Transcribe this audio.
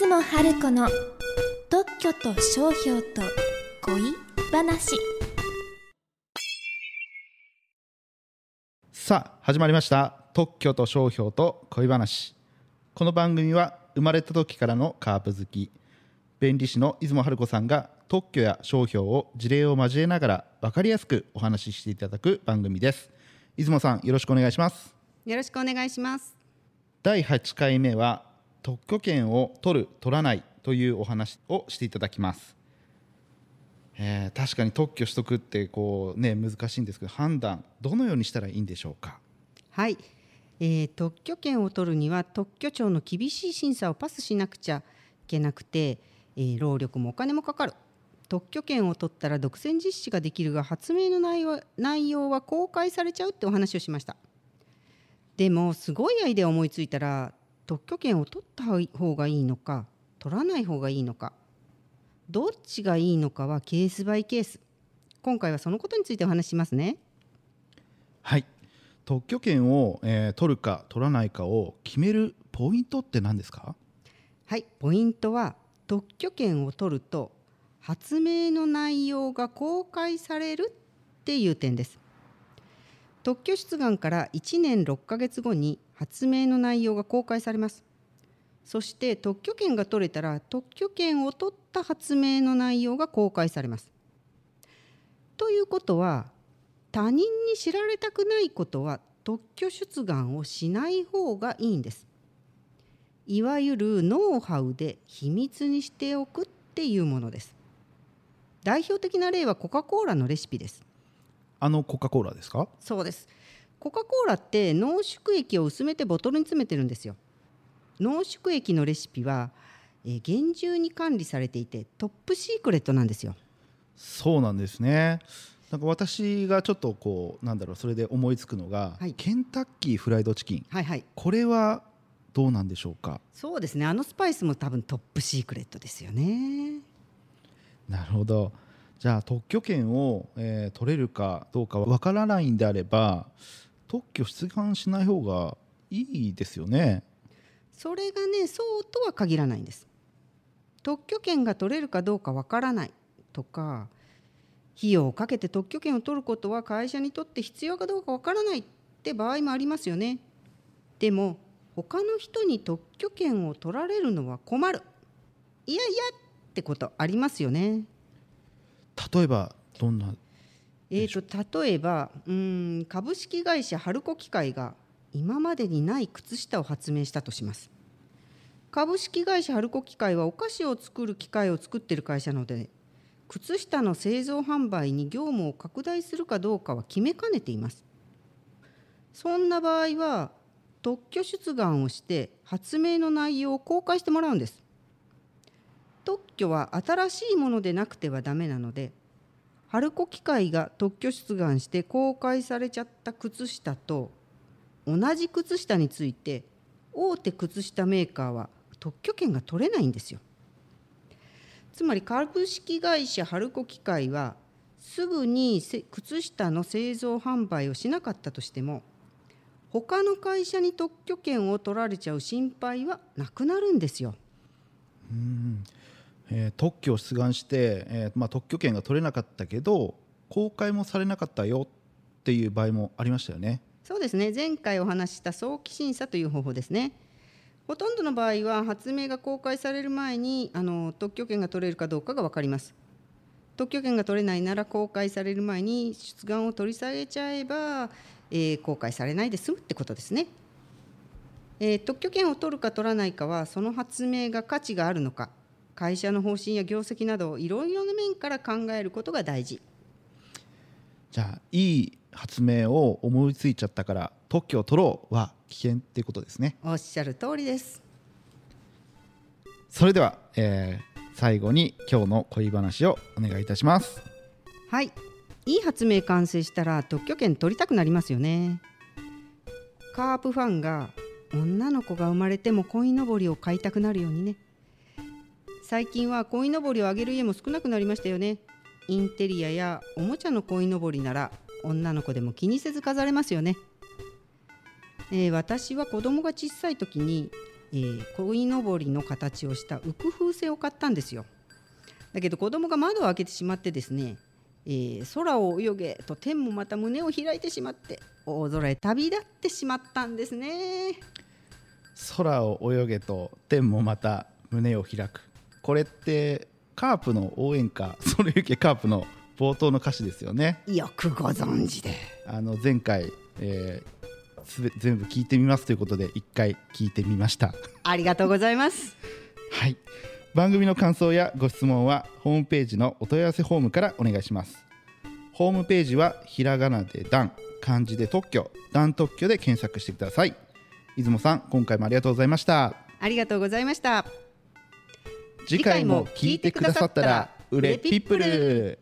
野春子の特許と商標と恋話。さあ始まりました。特許と商標と恋話。この番組は生まれた時からのカープ好き。弁理士の出雲春子さんが特許や商標を事例を交えながら分かりやすくお話ししていただく番組です。出雲さんよろしくお願いします。よろしくお願いします。第8回目は特許権を取る取らないというお話をしていただきます、えー確かに特許取得ってこうね難しいんですけど判断どのようにしたらいいんでしょうか？はい、えー特許権を取るには特許庁の厳しい審査をパスしなくちゃいけなくて、えー労力もお金もかかる。特許権を取ったら独占実施ができるが発明の内容内容は公開されちゃうってお話をしました。でもすごいアイデアを思いついたら特許権を取った方がいいのか取らない方がいいのか。どっちがいいのかはケースバイケース。今回はそのことについてお話ししますね。はい。特許権を、えー取るか取らないかを決めるポイントって何ですか？はい。ポイントは特許権を取ると発明の内容が公開されるっていう点です。特許出願から1年6ヶ月後に発明の内容が公開されます。そして特許権が取れたら特許権を取った発明の内容が公開されます。ということは他人に知られたくないことは特許出願をしない方がいいんです。いわゆるノウハウで秘密にしておくっていうものです。代表的な例はコカ・コーラのレシピです。あのコカ・コーラですか？そうですコカ・コーラって濃縮液を薄めてボトルに詰めてるんですよ。濃縮液のレシピは、えー厳重に管理されていてトップシークレットなんですよ。そうなんですね。なんか私がちょっとこうなんだろうそれで思いつくのが、はい。ケンタッキーフライドチキン。はいはい。これはどうなんでしょうか？そうですね。あのスパイスも多分トップシークレットですよね。なるほど。じゃあ特許権を、えー取れるかどうかわからないんであれば特許出願しない方がいいですよね。それがねそうとは限らないんです。特許権が取れるかどうかわからないとか費用をかけて特許権を取ることは会社にとって必要かどうかわからないって場合もありますよね。でも他の人に特許権を取られるのは困る。いやいやってことありますよね。例えばどんなえー、と例えばうん株式会社春子機械が今までにない靴下を発明したとします。株式会社春子機械はお菓子を作る機械を作っている会社なので靴下の製造販売に業務を拡大するかどうかは決めかねています。そんな場合は特許出願をして発明の内容を公開してもらうんです。特許は新しいものでなくてはダメなので春子機械が特許出願して公開されちゃった靴下と同じ靴下について大手靴下メーカーは特許権が取れないんですよ。つまり株式会社春子機械はすぐに靴下の製造販売をしなかったとしても他の会社に特許権を取られちゃう心配はなくなるんですよ。うんえー特許を出願して、えーまあ、特許権が取れなかったけど公開もされなかったよっていう場合もありましたよね。そうですね。前回お話しした早期審査という方法ですね。ほとんどの場合は発明が公開される前にあの特許権が取れるかどうかが分かります。特許権が取れないなら公開される前に出願を取り下げちゃえば、えー公開されないで済むってことですね、えー特許権を取るか取らないかはその発明が価値があるのか。会社の方針や業績などいろいろな面から考えることが大事。じゃあいい発明を思いついちゃったから特許を取ろうは危険っていうことですね。おっしゃる通りです。それでは、えー最後に今日の恋話をお願いいたします。はい。いい発明完成したら特許権取りたくなりますよね。カープファンが女の子が生まれても鯉のぼりを買いたくなるようにね最近は鯉のぼりをあげる家も少なくなりましたよね。インテリアやおもちゃの鯉のぼりなら女の子でも気にせず飾れますよね、えー私は子供が小さい時にえー、鯉のぼりの形をした浮く風船を買ったんですよ。だけど子供が窓を開けてしまってですね、えー、空を泳げと天もまた胸を開いてしまって大空へ旅立ってしまったんですね。空を泳げと天もまた胸を開く。これってカープの応援歌「それゆけカープ」の冒頭の歌詞ですよね。よくご存知で。あの前回、えー、すべ全部聞いてみますということで一回聞いてみました。ありがとうございます。はい。番組の感想やご質問はホームページのお問い合わせフォームからお願いします。ホームページはひらがなでダン漢字で特許ダン特許で検索してください。出雲さん今回もありがとうございました。ありがとうございました次回も聞いてくださったら売れピップル。